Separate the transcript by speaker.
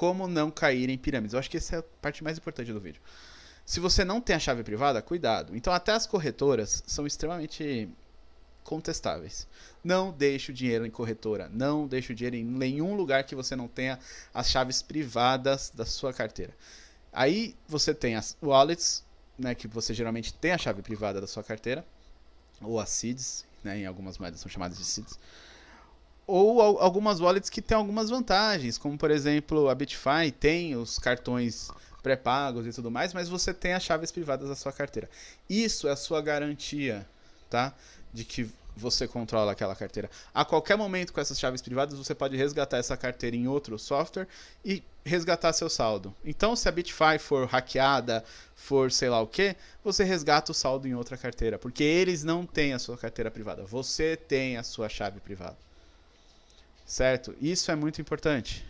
Speaker 1: como não cair em pirâmides. Eu acho que essa é a parte mais importante do vídeo. Se você não tem a chave privada, cuidado. Então, até as corretoras são extremamente contestáveis. Não deixe o dinheiro em corretora. Não deixe o dinheiro em nenhum lugar que você não tenha as chaves privadas da sua carteira. Aí você tem as wallets, né, que você geralmente tem a chave privada da sua carteira, ou as seeds, né, em algumas moedas são chamadas de seeds. Ou algumas wallets que têm algumas vantagens, como por exemplo a Bitfy tem os cartões pré-pagos e tudo mais, mas você tem as chaves privadas da sua carteira. Isso é a sua garantia, tá? De que você controla aquela carteira. A qualquer momento com essas chaves privadas você pode resgatar essa carteira em outro software e resgatar seu saldo. Então, se a Bitfy for hackeada, for sei lá o que, você resgata o saldo em outra carteira, porque eles não têm a sua carteira privada. Você tem a sua chave privada. Certo? Isso é muito importante.